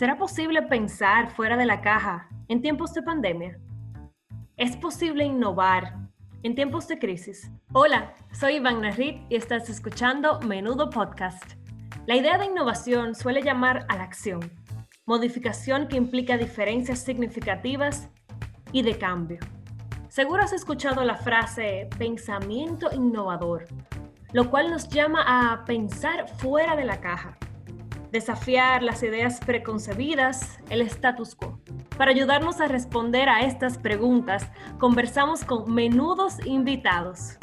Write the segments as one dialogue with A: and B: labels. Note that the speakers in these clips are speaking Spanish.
A: ¿Será posible pensar fuera de la caja en tiempos de pandemia? ¿Es posible innovar en tiempos de crisis? Hola, soy Iván Narrit y estás escuchando Menudo Podcast. La idea de innovación suele llamar a la acción, modificación que implica diferencias significativas y de cambio. Seguro has escuchado la frase pensamiento innovador, lo cual nos llama a pensar fuera de la caja desafiar las ideas preconcebidas, el status quo. Para ayudarnos a responder a estas preguntas, conversamos con menudos invitados.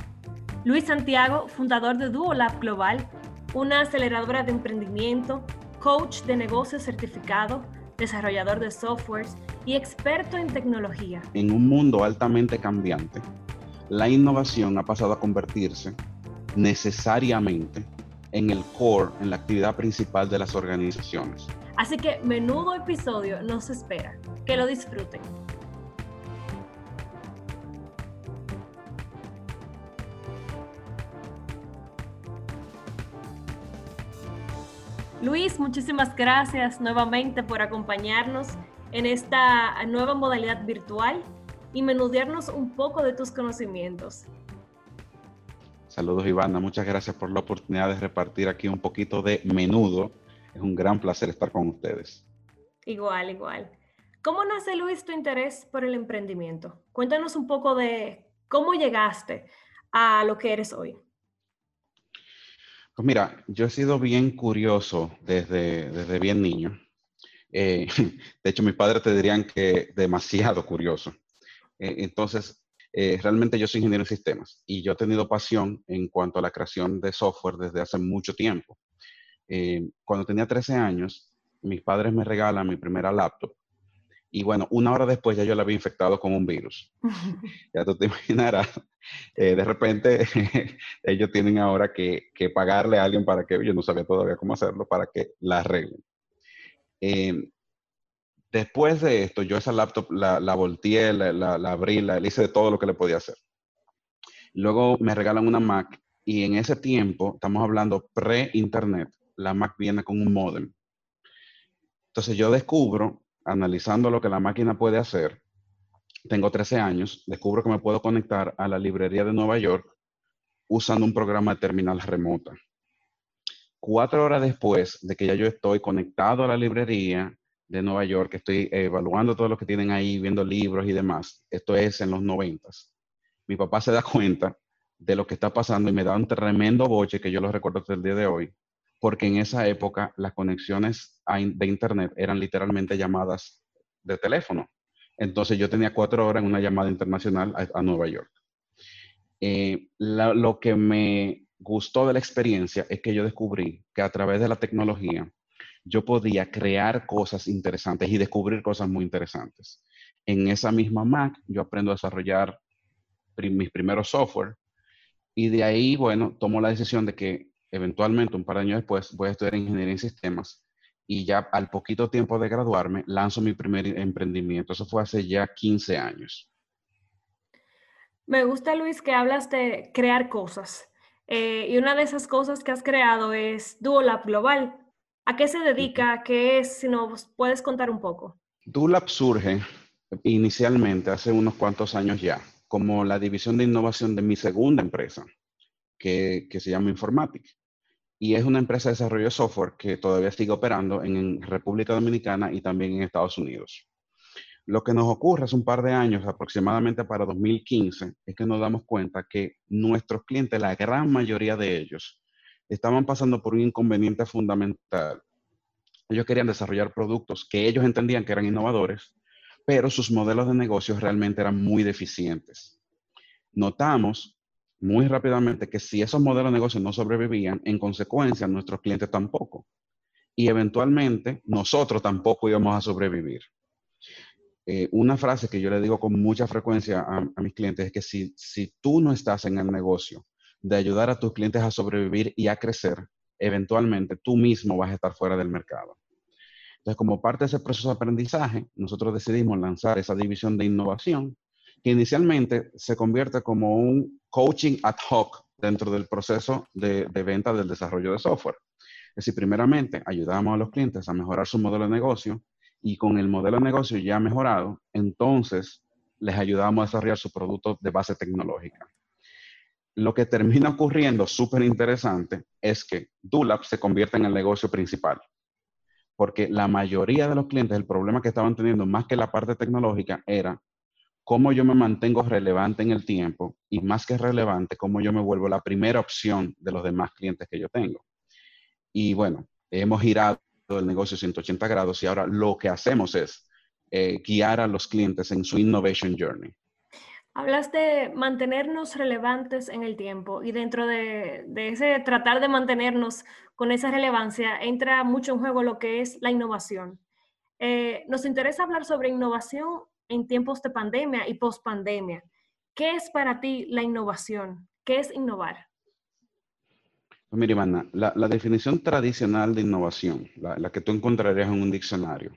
A: Luis Santiago, fundador de Duolab Global, una aceleradora de emprendimiento, coach de negocios certificado, desarrollador de softwares y experto en tecnología.
B: En un mundo altamente cambiante, la innovación ha pasado a convertirse necesariamente en el core, en la actividad principal de las organizaciones.
A: Así que menudo episodio nos espera. Que lo disfruten. Luis, muchísimas gracias nuevamente por acompañarnos en esta nueva modalidad virtual y menudearnos un poco de tus conocimientos.
B: Saludos Ivana, muchas gracias por la oportunidad de repartir aquí un poquito de menudo. Es un gran placer estar con ustedes.
A: Igual, igual. ¿Cómo nace Luis tu interés por el emprendimiento? Cuéntanos un poco de cómo llegaste a lo que eres hoy.
B: Pues mira, yo he sido bien curioso desde, desde bien niño. Eh, de hecho, mis padres te dirían que demasiado curioso. Eh, entonces, eh, realmente yo soy ingeniero en sistemas y yo he tenido pasión en cuanto a la creación de software desde hace mucho tiempo. Eh, cuando tenía 13 años, mis padres me regalan mi primera laptop y bueno, una hora después ya yo la había infectado con un virus. ya tú te imaginarás, eh, de repente ellos tienen ahora que, que, pagarle a alguien para que, yo no sabía todavía cómo hacerlo, para que la arreglen. Después de esto, yo esa laptop la, la volteé, la, la, abrí, la, hice de todo lo que le podía hacer. Luego me regalan una Mac y en ese tiempo, estamos hablando pre-internet, la Mac viene con un modem. Entonces yo descubro, analizando lo que la máquina puede hacer, tengo 13 años, descubro que me puedo conectar a la librería de Nueva York usando un programa de terminal remota. Cuatro horas después de que ya yo estoy conectado a la librería, de Nueva York, estoy evaluando todo lo que tienen ahí, viendo libros y demás. Esto es en los noventas. Mi papá se da cuenta de lo que está pasando y me da un tremendo boche que yo lo recuerdo hasta el día de hoy, porque en esa época las conexiones de internet eran literalmente llamadas de teléfono. Entonces yo tenía cuatro horas en una llamada internacional a, Nueva York. Eh, lo que me gustó de la experiencia es que yo descubrí que a través de la tecnología yo podía crear cosas interesantes y descubrir cosas muy interesantes. En esa misma Mac, yo aprendo a desarrollar mis primeros software y de ahí, bueno, tomo la decisión de que eventualmente, un par de años después, voy a estudiar ingeniería en sistemas y ya al poquito tiempo de graduarme, lanzo mi primer emprendimiento. Eso fue hace ya 15 años.
A: Me gusta, Luis, que hablas de crear cosas. Eh, y una de esas cosas que has creado es Duolab Global. ¿A qué se dedica? ¿Qué es? Si nos puedes contar un poco.
B: DULAB surge inicialmente hace unos cuantos años ya como la división de innovación de mi segunda empresa, que, se llama Informatic. Y es una empresa de desarrollo de software que todavía sigue operando en República Dominicana y también en Estados Unidos. Lo que nos ocurre hace un par de años, aproximadamente para 2015, es que nos damos cuenta que nuestros clientes, la gran mayoría de ellos, estaban pasando por un inconveniente fundamental. Ellos querían desarrollar productos que ellos entendían que eran innovadores, pero sus modelos de negocios realmente eran muy deficientes. Notamos muy rápidamente que si esos modelos de negocio no sobrevivían, en consecuencia nuestros clientes tampoco. Y eventualmente nosotros tampoco íbamos a sobrevivir. Eh, una frase que yo le digo con mucha frecuencia a, a mis clientes es que si, si tú no estás en el negocio de ayudar a tus clientes a sobrevivir y a crecer, eventualmente tú mismo vas a estar fuera del mercado. Entonces, como parte de ese proceso de aprendizaje, nosotros decidimos lanzar esa división de innovación, que inicialmente se convierte como un coaching ad hoc dentro del proceso de, venta del desarrollo de software. Es decir, primeramente, ayudábamos a los clientes a mejorar su modelo de negocio y con el modelo de negocio ya mejorado, entonces les ayudábamos a desarrollar su producto de base tecnológica. Lo que termina ocurriendo, súper interesante, es que Dulab se convierte en el negocio principal. Porque la mayoría de los clientes, el problema que estaban teniendo más que la parte tecnológica era cómo yo me mantengo relevante en el tiempo y más que relevante, cómo yo me vuelvo la primera opción de los demás clientes que yo tengo. Y bueno, hemos girado el negocio 180 grados y ahora lo que hacemos es eh, guiar a los clientes en su innovation journey.
A: Hablas de mantenernos relevantes en el tiempo y dentro de, ese tratar de mantenernos con esa relevancia entra mucho en juego lo que es la innovación. Eh, nos interesa hablar sobre innovación en tiempos de pandemia y post-pandemia. ¿Qué es para ti la innovación? ¿Qué es innovar?
B: Pues mira, Ivana, la, definición tradicional de innovación, la, que tú encontrarías en un diccionario,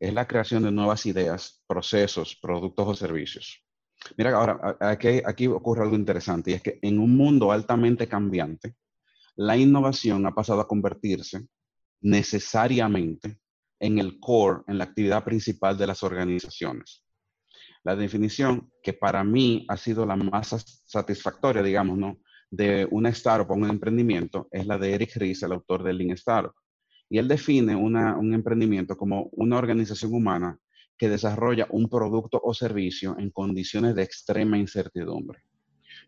B: es la creación de nuevas ideas, procesos, productos o servicios. Mira, ahora, aquí, aquí ocurre algo interesante y es que en un mundo altamente cambiante, la innovación ha pasado a convertirse necesariamente en el core, en la actividad principal de las organizaciones. La definición que para mí ha sido la más satisfactoria, digamos, ¿no? de una startup o un emprendimiento es la de Eric Ries, el autor de Lean Startup. Y él define un emprendimiento como una organización humana que desarrolla un producto o servicio en condiciones de extrema incertidumbre.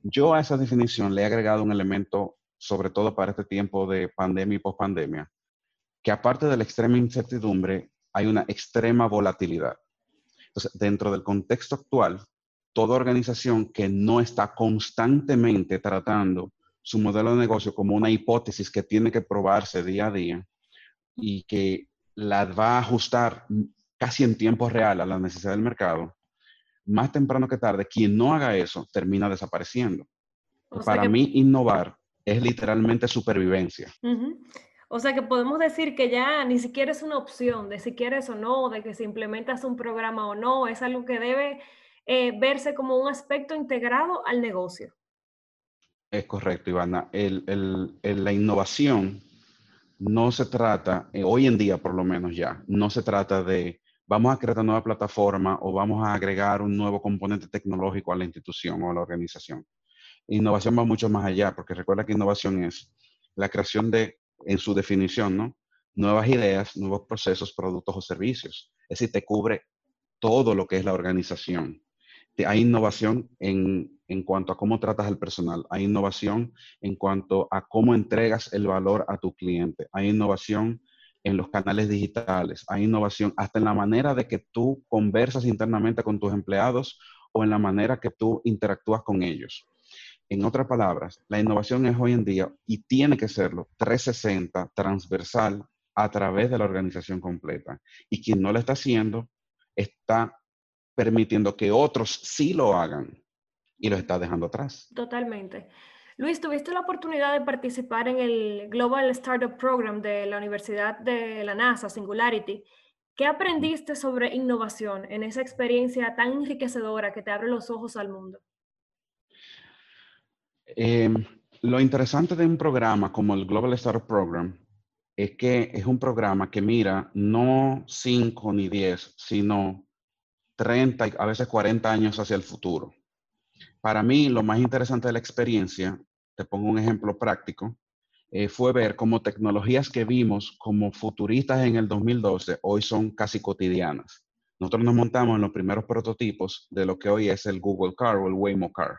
B: Yo a esa definición le he agregado un elemento, sobre todo para este tiempo de pandemia y pospandemia, que aparte de la extrema incertidumbre, hay una extrema volatilidad. Entonces, dentro del contexto actual, toda organización que no está constantemente tratando su modelo de negocio como una hipótesis que tiene que probarse día a día y que la va a ajustar casi en tiempo real a la necesidad del mercado, más temprano que tarde, quien no haga eso termina desapareciendo. Para mí, innovar es literalmente supervivencia.
A: O sea que podemos decir que ya ni siquiera es una opción de si quieres o no, de que si implementas un programa o no, es algo que debe eh, verse como un aspecto integrado al negocio.
B: Es correcto, Ivana. la innovación no se trata, eh, hoy en día por lo menos ya, no se trata de vamos a crear una nueva plataforma o vamos a agregar un nuevo componente tecnológico a la institución o a la organización. Innovación va mucho más allá, porque recuerda que innovación es la creación de en su definición, ¿no? Nuevas ideas, nuevos procesos, productos o servicios. Es decir, te cubre todo lo que es la organización. Hay innovación en, en cuanto a cómo tratas al personal. Hay innovación en cuanto a cómo entregas el valor a tu cliente. Hay innovación en los canales digitales. Hay innovación hasta en la manera de que tú conversas internamente con tus empleados o en la manera que tú interactúas con ellos. En otras palabras, la innovación es hoy en día y tiene que serlo 360, transversal, a través de la organización completa. Y quien no lo está haciendo está permitiendo que otros sí lo hagan y lo está dejando atrás.
A: Totalmente. Luis, tuviste la oportunidad de participar en el Global Startup Program de la Universidad de la NASA, Singularity. ¿Qué aprendiste sobre innovación en esa experiencia tan enriquecedora que te abre los ojos al mundo?
B: Em, lo interesante de un programa como el Global Startup Program es que es un programa que mira no 5 ni 10, sino 30 y a veces 40 años hacia el futuro. Para mí, lo más interesante de la experiencia, te pongo un ejemplo práctico, eh, fue ver cómo tecnologías que vimos como futuristas en el 2012 hoy son casi cotidianas. Nosotros nos montamos en los primeros prototipos de lo que hoy es el Google Car o el Waymo Car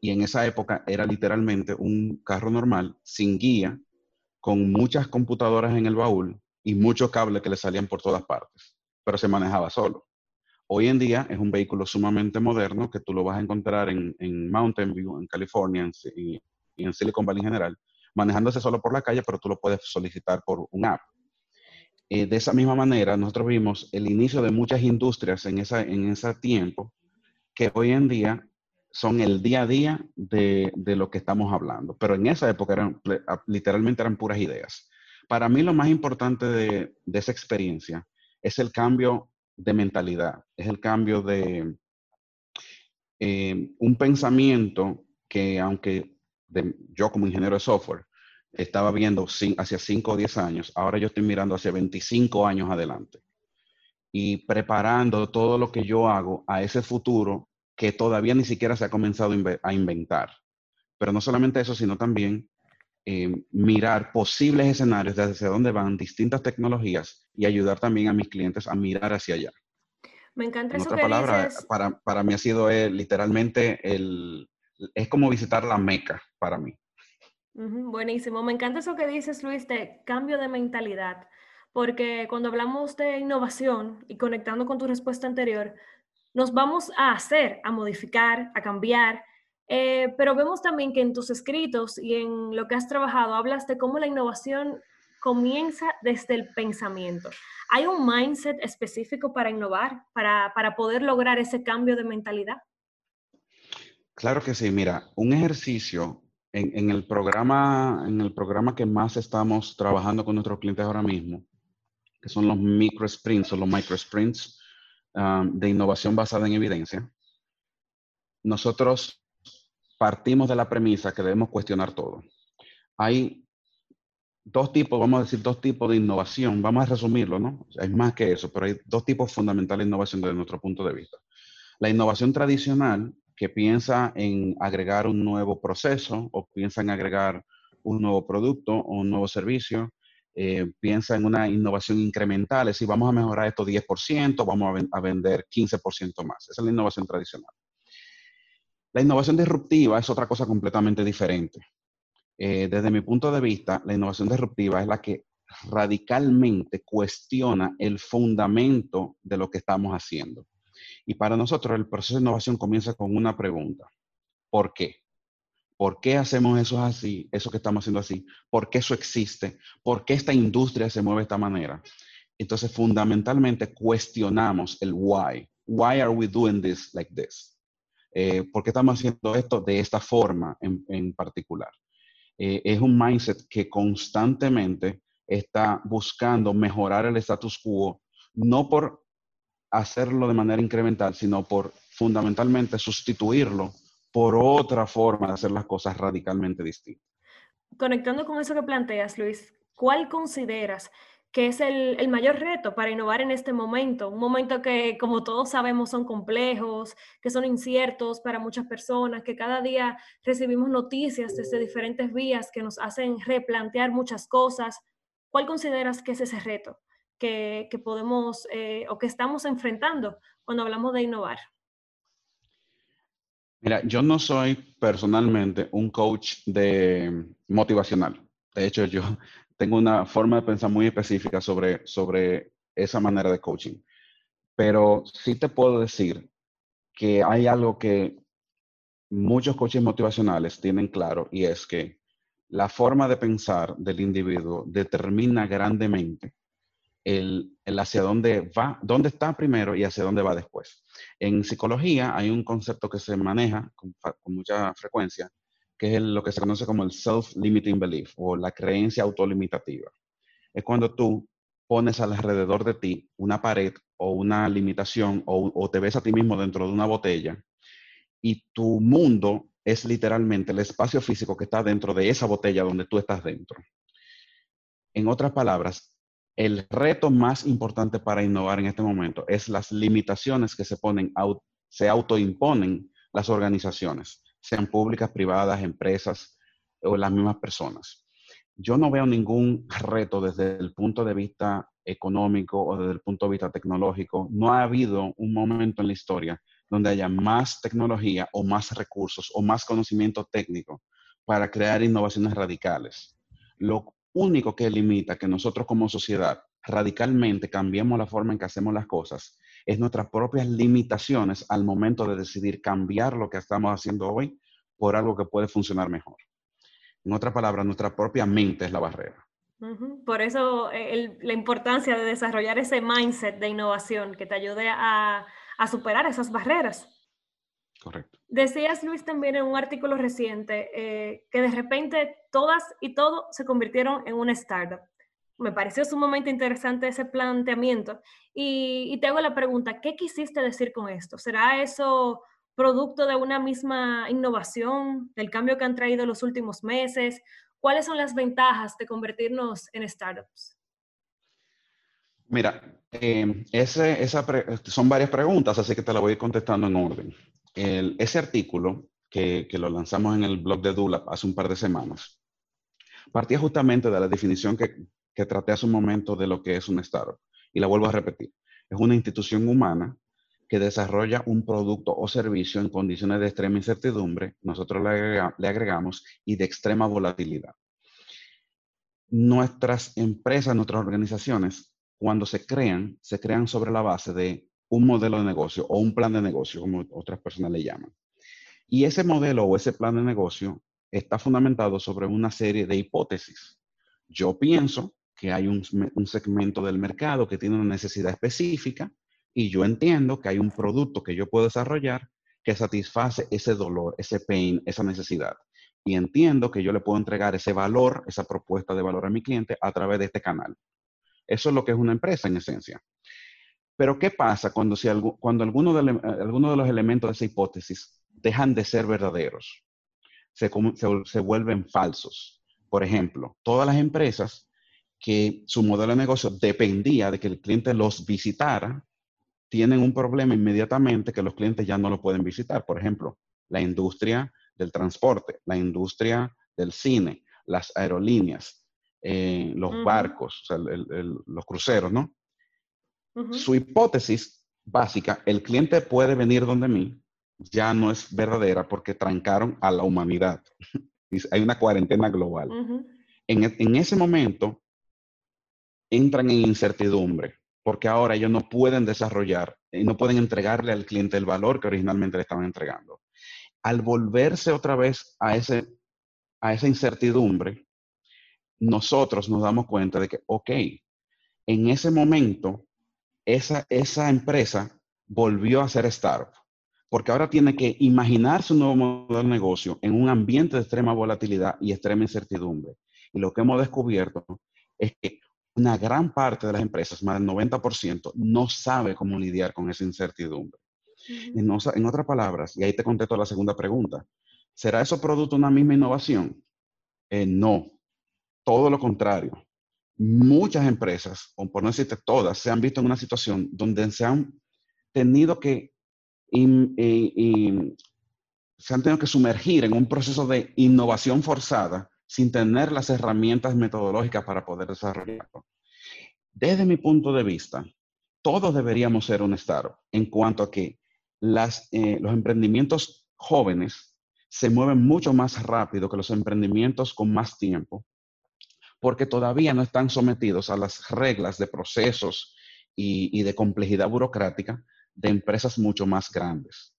B: y en esa época era literalmente un carro normal, sin guía, con muchas computadoras en el baúl y muchos cables que le salían por todas partes, pero se manejaba solo. Hoy en día es un vehículo sumamente moderno que tú lo vas a encontrar en, Mountain View, en California y, en Silicon Valley en general, manejándose solo por la calle, pero tú lo puedes solicitar por un app. Eh, de esa misma manera, nosotros vimos el inicio de muchas industrias en, esa, en ese tiempo que hoy en día son el día a día de, lo que estamos hablando. Pero en esa época eran, literalmente eran puras ideas. Para mí lo más importante de, esa experiencia es el cambio de mentalidad, es el cambio de eh, un pensamiento que aunque yo como ingeniero de software estaba viendo hacia 5 o 10 años, ahora yo estoy mirando hacia 25 años adelante y preparando todo lo que yo hago a ese futuro que todavía ni siquiera se ha comenzado a inventar. Pero no solamente eso, sino también eh, mirar posibles escenarios desde hacia dónde van distintas tecnologías y ayudar también a mis clientes a mirar hacia allá.
A: Me encanta
B: en
A: eso
B: otra
A: que
B: palabra,
A: dices.
B: Para, para mí ha sido eh, literalmente el, es como visitar la meca para mí.
A: buenísimo. Me encanta eso que dices, Luis, de cambio de mentalidad. Porque cuando hablamos de innovación y conectando con tu respuesta anterior, nos vamos a hacer, a modificar, a cambiar. Eh, pero vemos también que en tus escritos y en lo que has trabajado hablas de cómo la innovación comienza desde el pensamiento. ¿Hay un mindset específico para innovar, para, para poder lograr ese cambio de mentalidad?
B: Claro que sí. Mira, un ejercicio en, en, el programa, en el programa que más estamos trabajando con nuestros clientes ahora mismo, que son los micro sprints o los micro sprints um, de innovación basada en evidencia. Nosotros partimos de la premisa que debemos cuestionar todo. Hay dos tipos, vamos a decir, dos tipos de innovación. Vamos a resumirlo, ¿no? Hay más que eso, pero hay dos tipos fundamentales de innovación desde nuestro punto de vista. La innovación tradicional, que piensa en agregar un nuevo proceso o piensa en agregar un nuevo producto o un nuevo servicio, eh, piensa en una innovación incremental, es decir, vamos a mejorar esto 10%, vamos a, a vender 15% más. Esa es la innovación tradicional. La innovación disruptiva es otra cosa completamente diferente. Eh, desde mi punto de vista, la innovación disruptiva es la que radicalmente cuestiona el fundamento de lo que estamos haciendo. Y para nosotros el proceso de innovación comienza con una pregunta. ¿Por qué? ¿Por qué hacemos eso así, eso que estamos haciendo así? ¿Por qué eso existe? ¿Por qué esta industria se mueve de esta manera? Entonces, fundamentalmente cuestionamos el why. Why are we doing this like this? Eh, ¿Por qué estamos haciendo esto de esta forma en, en particular? eh, es un mindset que constantemente está buscando mejorar el status quo, no por hacerlo de manera incremental, sino por fundamentalmente sustituirlo por otra forma de hacer las cosas radicalmente distintas.
A: Conectando con eso que planteas, Luis, ¿cuál consideras que es el, el, mayor reto para innovar en este momento, un momento que, como todos sabemos, son complejos, que son inciertos para muchas personas, que cada día recibimos noticias desde diferentes vías que nos hacen replantear muchas cosas. ¿Cuál consideras que es ese reto que, que podemos eh, o que estamos enfrentando cuando hablamos de innovar?
B: Mira, yo no soy personalmente un coach de motivacional. De hecho, yo tengo una forma de pensar muy específica sobre, sobre esa manera de coaching. Pero sí te puedo decir que hay algo que muchos coaches motivacionales tienen claro y es que la forma de pensar del individuo determina grandemente el, el, hacia dónde va, dónde está primero y hacia dónde va después. En psicología hay un concepto que se maneja con, mucha frecuencia que es lo que se conoce como el self-limiting belief o la creencia autolimitativa. Es cuando tú pones alrededor de ti una pared o una limitación o, te ves a ti mismo dentro de una botella y tu mundo es literalmente el espacio físico que está dentro de esa botella donde tú estás dentro. En otras palabras, el reto más importante para innovar en este momento es las limitaciones que se ponen, se autoimponen las organizaciones sean públicas, privadas, empresas o las mismas personas. Yo no veo ningún reto desde el punto de vista económico o desde el punto de vista tecnológico. No ha habido un momento en la historia donde haya más tecnología o más recursos o más conocimiento técnico para crear innovaciones radicales. Único que limita que nosotros como sociedad radicalmente cambiemos la forma en que hacemos las cosas es nuestras propias limitaciones al momento de decidir cambiar lo que estamos haciendo hoy por algo que puede funcionar mejor. En otras palabras, nuestra propia mente es la barrera.
A: Por eso eh, la importancia de desarrollar ese mindset de innovación que te ayude a superar esas barreras.
B: Correcto.
A: Decías, Luis, también en un artículo reciente eh, que de repente todas y todo se convirtieron en una startup. Me pareció sumamente interesante ese planteamiento y, y te hago la pregunta, ¿qué quisiste decir con esto? ¿Será eso producto de una misma innovación, del cambio que han traído los últimos meses? ¿Cuáles son las ventajas de convertirnos en startups?
B: Mira, eh, ese, son varias preguntas, así que te la voy a ir contestando en orden. Ese artículo que, lo lanzamos en el blog de Dula hace un par de semanas, partía justamente de la definición que, que traté hace un momento de lo que es un startup. Y la vuelvo a repetir. Es una institución humana que desarrolla un producto o servicio en condiciones de extrema incertidumbre, nosotros le, agregamos, y de extrema volatilidad. Nuestras empresas, nuestras organizaciones, cuando se crean, se crean sobre la base de un modelo de negocio o un plan de negocio, como otras personas le llaman. Y ese modelo o ese plan de negocio está fundamentado sobre una serie de hipótesis. Yo pienso que hay un, un segmento del mercado que tiene una necesidad específica y yo entiendo que hay un producto que yo puedo desarrollar que satisface ese dolor, ese pain, esa necesidad. Y entiendo que yo le puedo entregar ese valor, esa propuesta de valor a mi cliente a través de este canal. Eso es lo que es una empresa en esencia. Pero ¿qué pasa cuando, si cuando alguno, de, alguno de los elementos de esa hipótesis dejan de ser verdaderos? Se, se vuelven falsos. Por ejemplo, todas las empresas que su modelo de negocio dependía de que el cliente los visitara, tienen un problema inmediatamente que los clientes ya no lo pueden visitar. Por ejemplo, la industria del transporte, la industria del cine, las aerolíneas, eh, los barcos, los cruceros, ¿no? Su hipótesis básica, el cliente puede venir donde mí, ya no es verdadera porque trancaron a la humanidad. Hay una cuarentena global. en, en ese momento entran en incertidumbre porque ahora ellos no pueden desarrollar y no pueden entregarle al cliente el valor que originalmente le estaban entregando. Al volverse otra vez a, ese, a esa incertidumbre, nosotros nos damos cuenta de que, ok, en ese momento, esa, esa empresa volvió a ser startup, porque ahora tiene que imaginarse un nuevo modelo de negocio en un ambiente de extrema volatilidad y extrema incertidumbre. Y lo que hemos descubierto es que una gran parte de las empresas, más del 90%, no sabe cómo lidiar con esa incertidumbre. en, otras palabras, y ahí te contesto la segunda pregunta, ¿será eso producto de una misma innovación? Eh, no, todo lo contrario. Muchas empresas, o por no decirte todas, se han visto en una situación donde se han tenido que se han tenido que sumergir en un proceso de innovación forzada sin tener las herramientas metodológicas para poder desarrollarlo. Desde mi punto de vista, todos deberíamos ser un startup en cuanto a que las, eh, los emprendimientos jóvenes se mueven mucho más rápido que los emprendimientos con más tiempo, porque todavía no están sometidos a las reglas de procesos y, de complejidad burocrática de empresas mucho más grandes.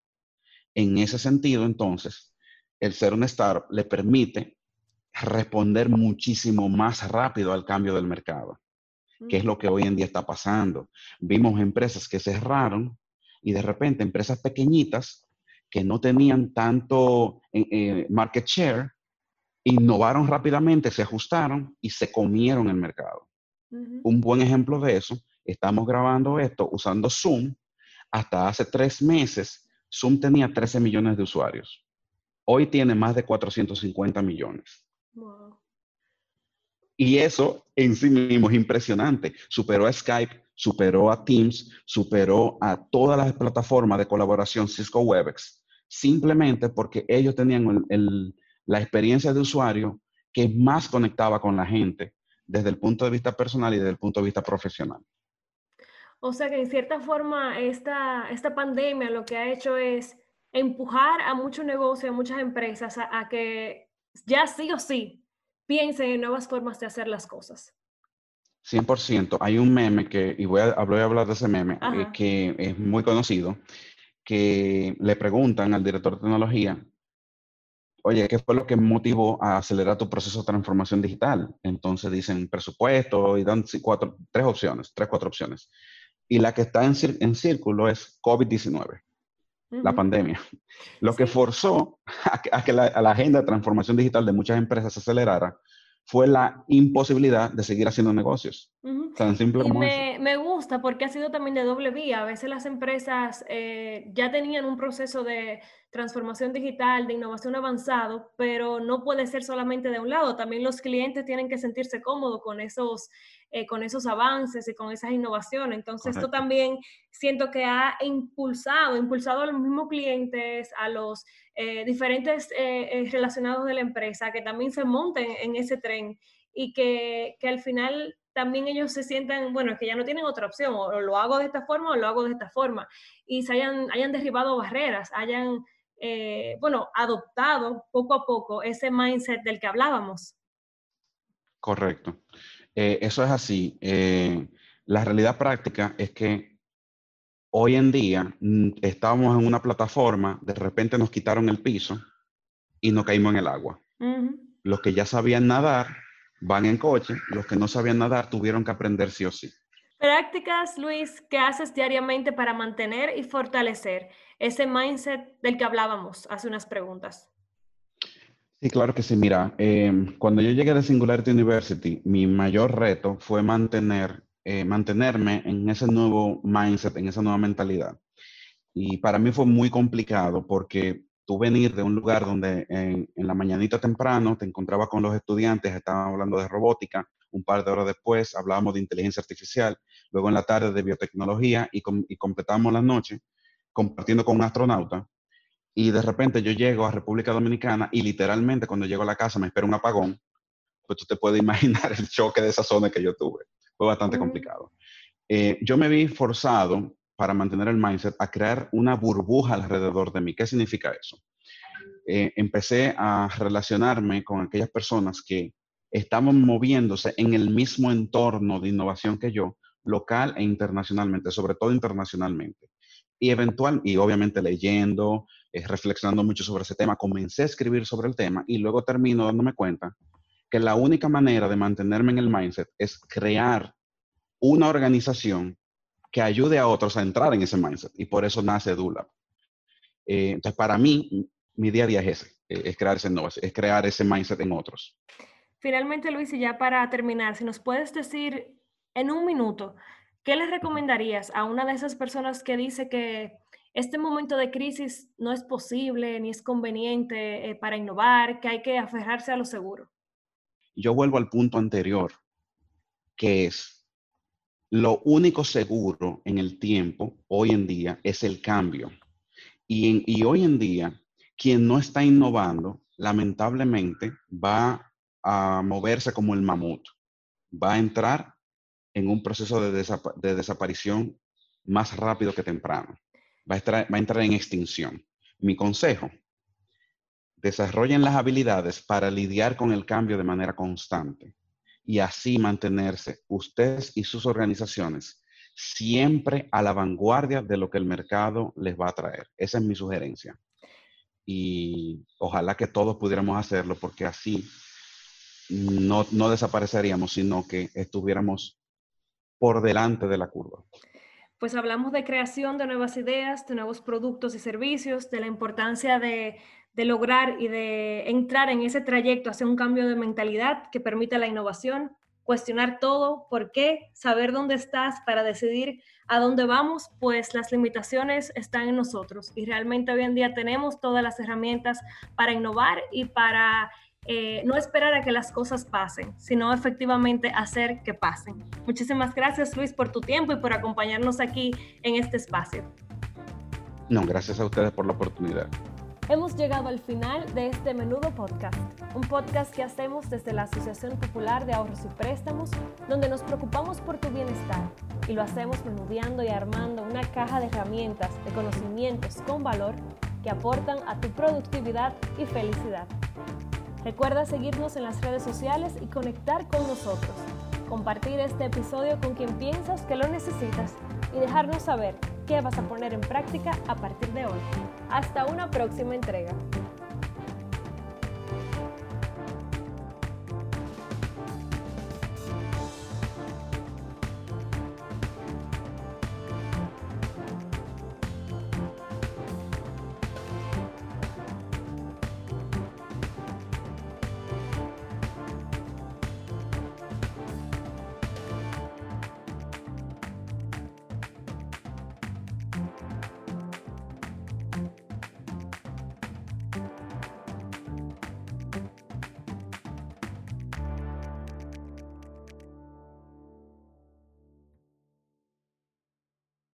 B: En ese sentido, entonces, el ser un startup le permite responder muchísimo más rápido al cambio del mercado, que es lo que hoy en día está pasando. Vimos empresas que cerraron y de repente empresas pequeñitas que no tenían tanto eh, eh, market share, innovaron rápidamente, se ajustaron y se comieron el mercado. Un buen ejemplo de eso, estamos grabando esto usando Zoom. Hasta hace tres meses, Zoom tenía 13 millones de usuarios. Hoy tiene más de 450 millones. Y eso en sí mismo es impresionante. Superó a Skype, superó a Teams, superó a todas las plataformas de colaboración Cisco Webex, simplemente porque ellos tenían la experiencia de usuario que más conectaba con la gente desde el punto de vista personal y desde el punto de vista profesional.
A: O sea que en cierta forma esta, esta pandemia lo que ha hecho es empujar a muchos negocios, a muchas empresas a que ya sí o sí piensen en nuevas formas de hacer las cosas.
B: 100%. Hay un meme que, y voy a, voy a hablar de ese meme, eh, que es muy conocido, que le preguntan al director de tecnología, oye, ¿qué fue lo que motivó a acelerar tu proceso de transformación digital? Entonces dicen presupuesto y dan cuatro, tres opciones, tres, cuatro opciones. Y la que está en, en círculo es COVID-19 la pandemia, lo que forzó a que, la, agenda de transformación digital de muchas empresas se acelerara, fue la imposibilidad de seguir haciendo negocios.
A: Tan simple como me, me, gusta porque ha sido también de doble vía. A veces las empresas eh, ya tenían un proceso de transformación digital, de innovación avanzado, pero no puede ser solamente de un lado. También los clientes tienen que sentirse cómodos con esos, eh, con esos avances y con esas innovaciones. Entonces, esto también siento que ha impulsado, impulsado a los mismos clientes, a los eh, diferentes eh, relacionados de la empresa, que también se monten en ese tren y que, que, al final también ellos se sientan, bueno, que ya no tienen otra opción, o lo hago de esta forma o lo hago de esta forma, y se hayan, hayan derribado barreras, hayan, bueno, adoptado poco a poco ese mindset del que hablábamos.
B: Correcto. Eh, eso es así. Eh, la realidad práctica es que hoy en día mm, estábamos en una plataforma, de repente nos quitaron el piso y nos caímos en el agua. Los que ya sabían nadar van en coche, los que no sabían nadar tuvieron que aprender sí o sí.
A: Prácticas, Luis, que haces diariamente para mantener y fortalecer ese mindset del que hablábamos hace unas preguntas.
B: Sí, claro que sí. Mira, em, cuando yo llegué de Singularity University, mi mayor reto fue mantener, eh, mantenerme en ese nuevo mindset, en esa nueva mentalidad. Y para mí fue muy complicado porque tú venir de un lugar donde en, la mañanita temprano te encontraba con los estudiantes, estaban hablando de robótica, un par de horas después hablábamos de inteligencia artificial, luego en la tarde de biotecnología y, y completamos la noche compartiendo con un astronauta y de repente yo llego a República Dominicana y literalmente cuando llego a la casa me espera un apagón, pues tú te puedes imaginar el choque de esa zona que yo tuve. Fue bastante complicado. Eh, yo me vi forzado para mantener el mindset a crear una burbuja alrededor de mí. ¿Qué significa eso? Eh, empecé a relacionarme con aquellas personas que estaban moviéndose en el mismo entorno de innovación que yo, local e internacionalmente, sobre todo internacionalmente. Y eventual, y obviamente leyendo, eh, reflexionando mucho sobre ese tema, comencé a escribir sobre el tema y luego termino dándome cuenta que la única manera de mantenerme en el mindset es crear una organización que ayude a otros a entrar en ese mindset. Y por eso nace Dula. Eh, entonces, para mí, mi día a día es ese, eh, es crear ese, es crear ese mindset en otros.
A: Finalmente, Luis, y ya para terminar, si nos puedes decir en un minuto, ¿qué les recomendarías a una de esas personas que dice que este momento de crisis no es posible ni es conveniente eh, para innovar, que hay que aferrarse a lo seguro.
B: Yo vuelvo al punto anterior, que es lo único seguro en el tiempo hoy en día es el cambio. Y, hoy en día, quien no está innovando, lamentablemente va a moverse como el mamut, va a entrar en un proceso de desaparición más rápido que temprano va a, entrar en extinción. Mi consejo, desarrollen las habilidades para lidiar con el cambio de manera constante y así mantenerse ustedes y sus organizaciones siempre a la vanguardia de lo que el mercado les va a traer. Esa es mi sugerencia. Y ojalá que todos pudiéramos hacerlo porque así no, no desapareceríamos, sino que estuviéramos por delante de la curva
A: pues hablamos de creación de nuevas ideas, de nuevos productos y servicios, de la importancia de, lograr y de entrar en ese trayecto hacia un cambio de mentalidad que permita la innovación, cuestionar todo, por qué, saber dónde estás para decidir a dónde vamos, pues las limitaciones están en nosotros y realmente hoy en día tenemos todas las herramientas para innovar y para eh, no esperar a que las cosas pasen, sino efectivamente hacer que pasen. Muchísimas gracias Luis por tu tiempo y por acompañarnos aquí en este espacio.
B: No, gracias a ustedes por la oportunidad.
A: Hemos llegado al final de este menudo podcast, un podcast que hacemos desde la Asociación Popular de Ahorros y Préstamos, donde nos preocupamos por tu bienestar y lo hacemos menudeando y armando una caja de herramientas, de conocimientos con valor que aportan a tu productividad y felicidad. Recuerda seguirnos en las redes sociales y conectar con nosotros. Compartir este episodio con quien piensas que lo necesitas y dejarnos saber qué vas a poner en práctica a partir de hoy. Hasta una próxima entrega.